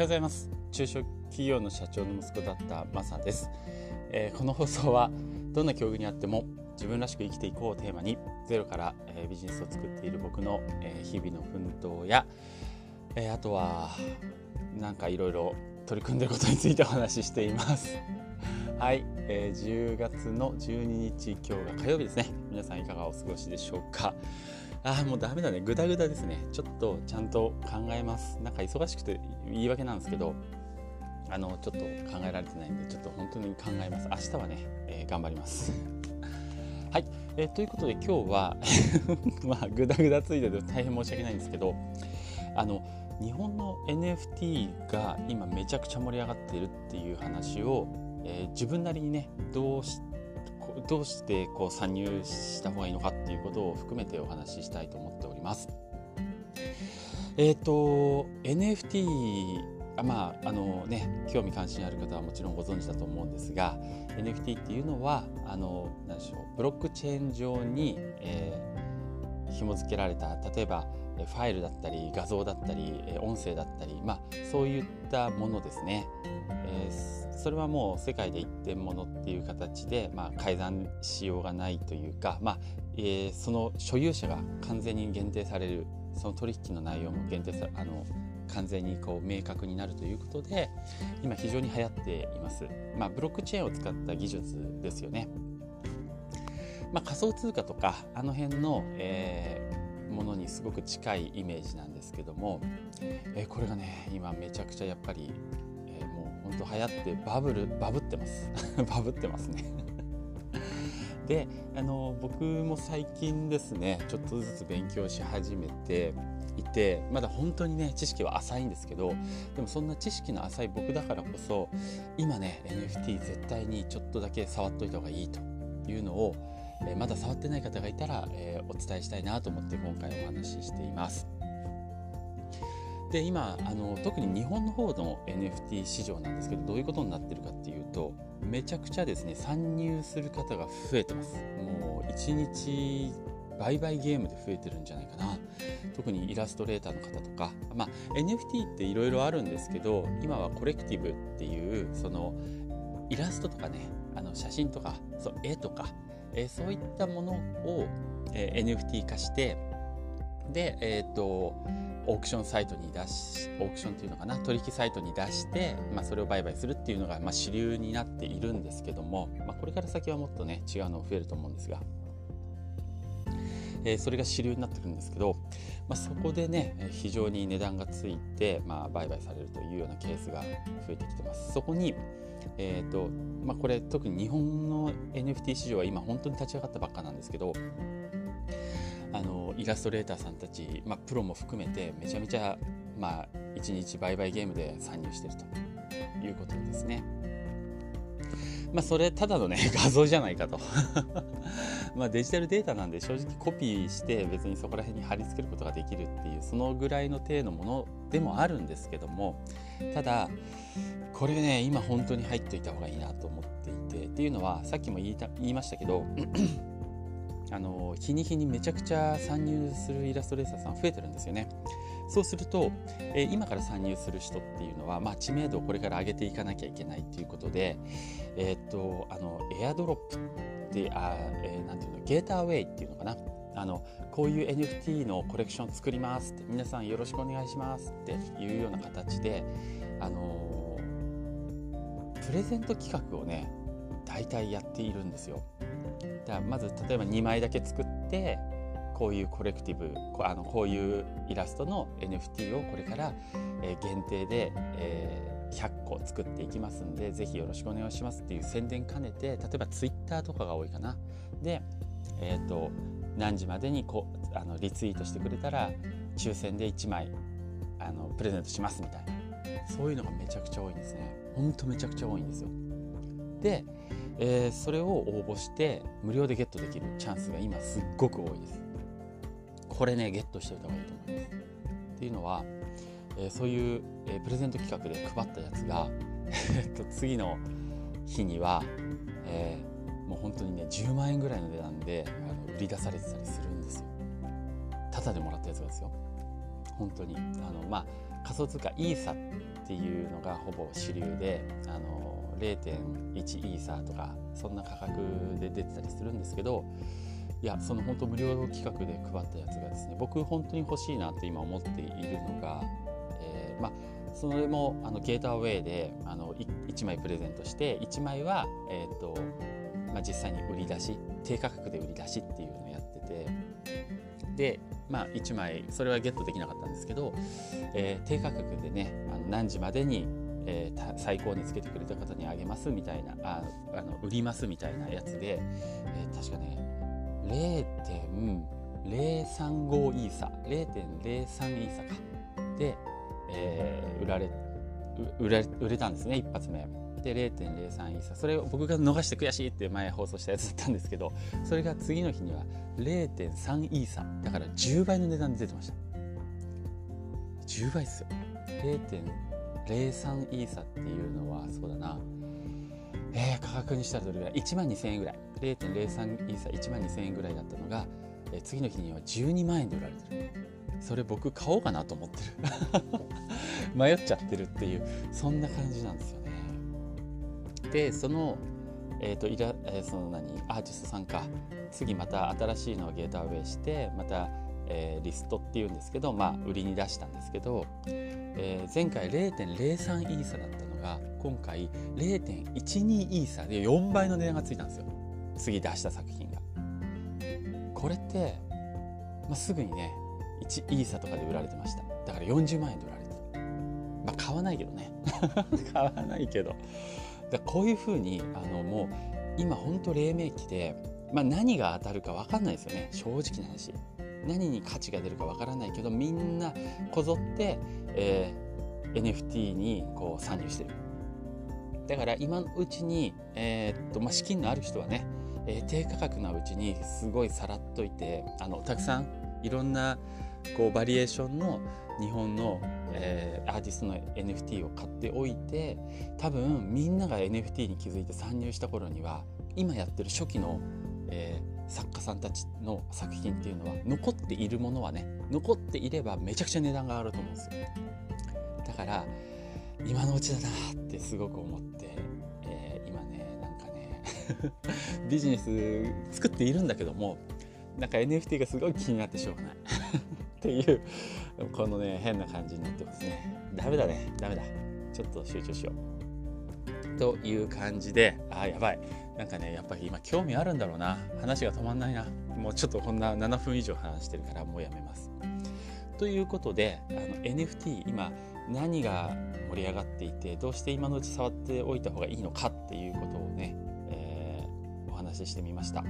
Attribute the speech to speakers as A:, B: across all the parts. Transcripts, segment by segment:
A: ようございます。中小企業の社長の息子だったマサです、えー、この放送はどんな境遇にあっても自分らしく生きていこうをテーマにゼロから、えー、ビジネスを作っている僕の、えー、日々の奮闘や、えー、あとはなんかいろいろ取り組んでることについてお話ししています。はい、えー、10月の12日今日が火曜日ですね。皆さんいかがお過ごしでしょうか。ああ、もうダメだね。ぐだぐだですね。ちょっとちゃんと考えます。なんか忙しくて言い訳なんですけど、あの、ちょっと考えられてないんで、ちょっと本当に考えます。明日はね、えー、頑張ります。はい、えー、ということで今日は まあ、ぐだぐだついてて大変申し訳ないんですけど、あの、日本の NFT が今めちゃくちゃ盛り上がっているっていう話を、えー、自分なりにねどうしどうしてこう参入した方がいいのかっていうことを含めてお話ししたいと思っております。えっ、ー、と NFT あまああのね興味関心ある方はもちろんご存知だと思うんですが NFT っていうのはあの何でしょうブロックチェーン上に、えー、紐付けられた例えばファイルだったり画像だったり音声だったり、まあ、そういったものですね、えーそれはもう世界で一点物っていう形で、まあ、改ざんしようがないというか、まあえー、その所有者が完全に限定されるその取引の内容も限定さあの完全にこう明確になるということで今非常に流行っています、まあ、ブロックチェーンを使った技術ですよね、まあ、仮想通貨とかあの辺の、えー、ものにすごく近いイメージなんですけども、えー、これがね今めちゃくちゃやっぱり本当流行ってバブルバブってます。バブってますね。であの僕も最近ですねちょっとずつ勉強し始めていてまだ本当にね知識は浅いんですけどでもそんな知識の浅い僕だからこそ今ね NFT 絶対にちょっとだけ触っといた方がいいというのを、えまだ触ってない方がいたら、え、お伝えしたいなと思って今回お話ししています。で今あの特に日本の方の NFT 市場なんですけどどういうことになってるかっていうとめちゃくちゃですね参入する方が増えてます。もう1日売買ゲームで増えてるんじゃないかな。特にイラストレーターの方とか、まあ、NFT っていろいろあるんですけど今はコレクティブっていうそのイラストとかねあの写真とかそう絵とか、えー、そういったものを、えー、NFT 化してでえっ、ー、とオークションサイトに出しオークションっていうのかな取引サイトに出して、まあ、それを売買するっていうのが、まあ、主流になっているんですけども、まあ、これから先はもっとね違うの増えると思うんですが、えー、それが主流になってくるんですけど、まあ、そこでね非常に値段がついて、まあ、売買されるというようなケースが増えてきてますそこにえーとまあ、これ特に日本の NFT 市場は今本当に立ち上がったばっかなんですけどあのイラストレーターさんたち、まあ、プロも含めてめちゃめちゃ、まあ、1日売買ゲームで参入してるということですね。まあ、それただのね 画像じゃないかと まデジタルデータなんで正直コピーして別にそこら辺に貼り付けることができるっていうそのぐらいの体のものでもあるんですけどもただこれね今本当に入っといた方がいいなと思っていてっていうのはさっきも言いた言いましたけど あの日に日にめちゃくちゃ参入するイラストレーターさん増えてるんですよね。そうすると、えー、今から参入する人っていうのは、まあ、知名度をこれから上げていかなきゃいけないということで、えー、っとあのエアドロップってあ、えー、なんていうのゲーターウェイっていうのかなあのこういう NFT のコレクション作りますって皆さんよろしくお願いしますっていうような形で、あのプレゼント企画をね大体やっているんですよ。だまず例えば2枚だけ作ってこういうコレクティブこあのこういうイラストの NFT をこれから、えー、限定で、えー、100個作っていきますんでぜひよろしくお願いしますっていう宣伝兼ねて例えば Twitter とかが多いかな。で、えーと、何時までにこあのリツイートしてくれたら抽選で1枚あのプレゼントしますみたいなそういうのがめちゃくちゃ多いんですね。ほんとめちゃくちゃ多いんですよ。でえー、それを応募して無料でゲットできるチャンスが今すっごく多いですこれねゲットしておいた方がいいと思います。っていうのは、えー、そういう、えー、プレゼント企画で配ったやつが えっと次の日には、えー、もう本当にね10万円ぐらいの値段であの売り出されてたりするんですよ。ただでもらったやつがですよ。本当に。あのまあ仮想通貨イーサっていうのがほぼ主流であの0.1イーサとかそんな価格で出てたりするんですけどいやその本当無料企画で配ったやつがですね僕本当に欲しいなって今思っているのが、えー、まあそれもあのゲートアウェイであの 1, 枚プレゼントして1枚は、えーとまあ、実際に売り出し低価格で売り出しっていうのをやっててで、まあ、1枚それはゲットできなかったんですけど、えー、低価格でねあの何時までに、えー、最高につけてくれた方にあげますみたいなああの売りますみたいなやつで、えー、確かね0.035イーサ0.03イーサか。で、えー、売られ売れたんですね一発目。で0.03イーサそれを僕が逃して悔しいって前放送したやつだったんですけどそれが次の日には0.3イーサだから10倍の値段で出てました。10倍っすよ。0.03イーサっていうのはそうだな。えー、価格にしたらどれぐらい？1万2000円ぐらい。0.03イーサ1万2000円ぐらいだったのが、えー、次の日には12万円で売られてる。それ僕買おうかなと思ってる。迷っちゃってるっていうそんな感じなんですよね。でそのえーといらえー、その何？アーティストさんか。次また新しいのをゲートアウェイしてまた、えー、リストっていうんですけどまあ売りに出したんですけど、えー、前回0.03イーサだったの。が今回0.12イーサで4倍の値段がついたんですよ。次出した作品が。これって、まあ、すぐにね1イーサとかで売られてました。だから40万円で売られてた。まあ買わないけどね。買わないけど。だこういうふうにあのもう今ほんと黎明期で、まあ、何が当たるか分かんないですよね。正直な話。何に価値が出るか分からないけどみんなこぞって、えー、NFT にこう参入してる。だから今のうちに、えー、っとまあ、資金のある人はね、えー、低価格なうちにすごいさらっといてあのたくさんいろんなこうバリエーションの日本の、えー、アーティストの NFT を買っておいて多分みんなが NFT に気づいて参入した頃には今やってる初期の、えー、作家さんたちの作品っていうのは残っているものはね残っていればめちゃくちゃ値段が上がると思うんですよ。から今のうちだなってすごく思って、えー、今ねなんかね ビジネス作っているんだけどもなんか NFT がすごい気になってしょうがない。っていうこのね変な感じになってますね。ダメだね。ダメだ。ちょっと集中しよう。という感じであやばい。なんかねやっぱり今興味あるんだろうな。話が止まんないな。もうちょっとこんな7分以上話してるからもうやめます。ということであの NFT 今何が盛り上がっていてどうして今のうち触っておいた方がいいのかっていうことを話してみました。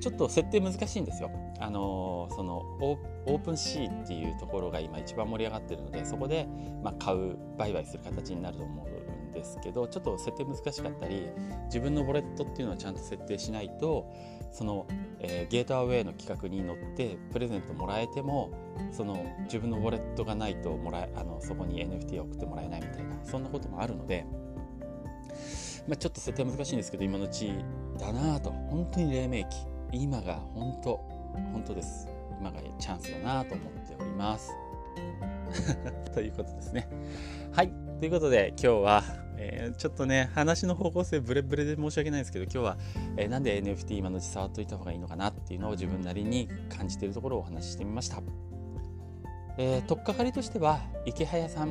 A: ちょっと設定難しいんですよ。あのそのオープンシーっていうところが今一番盛り上がってるのでそこで、まあ、買う売買する形になると思うんですけどちょっと設定難しかったり自分のウォレットっていうのをちゃんと設定しないとその、えー、ゲートアウェイの企画に乗ってプレゼントもらえてもその自分のウォレットがないともらえあのそこに NFT を送ってもらえないみたいなそんなこともあるのでまあ、ちょっと設定難しいんですけど今のうちだなと本当に黎明期。今が本当本当です。今がチャンスだなと思っております。ということですね。はい。ということで今日は、えー、ちょっとね話の方向性ブレブレで申し訳ないんですけど今日は、えー、なんで NFT 今のうち触っといた方がいいのかなっていうのを自分なりに感じているところをお話ししてみました、えー、取っかかりとしては池早さん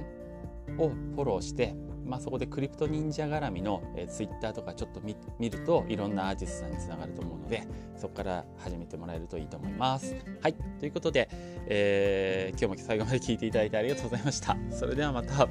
A: をフォローしてまあ、そこでクリプト忍者絡みの、えー、ツイッターとかちょっと見るといろんなアーティストさんにつながると思うのでそこから始めてもらえるといいと思います。はいということで、えー、今日も最後まで聞いていただいてありがとうございました。それではまた。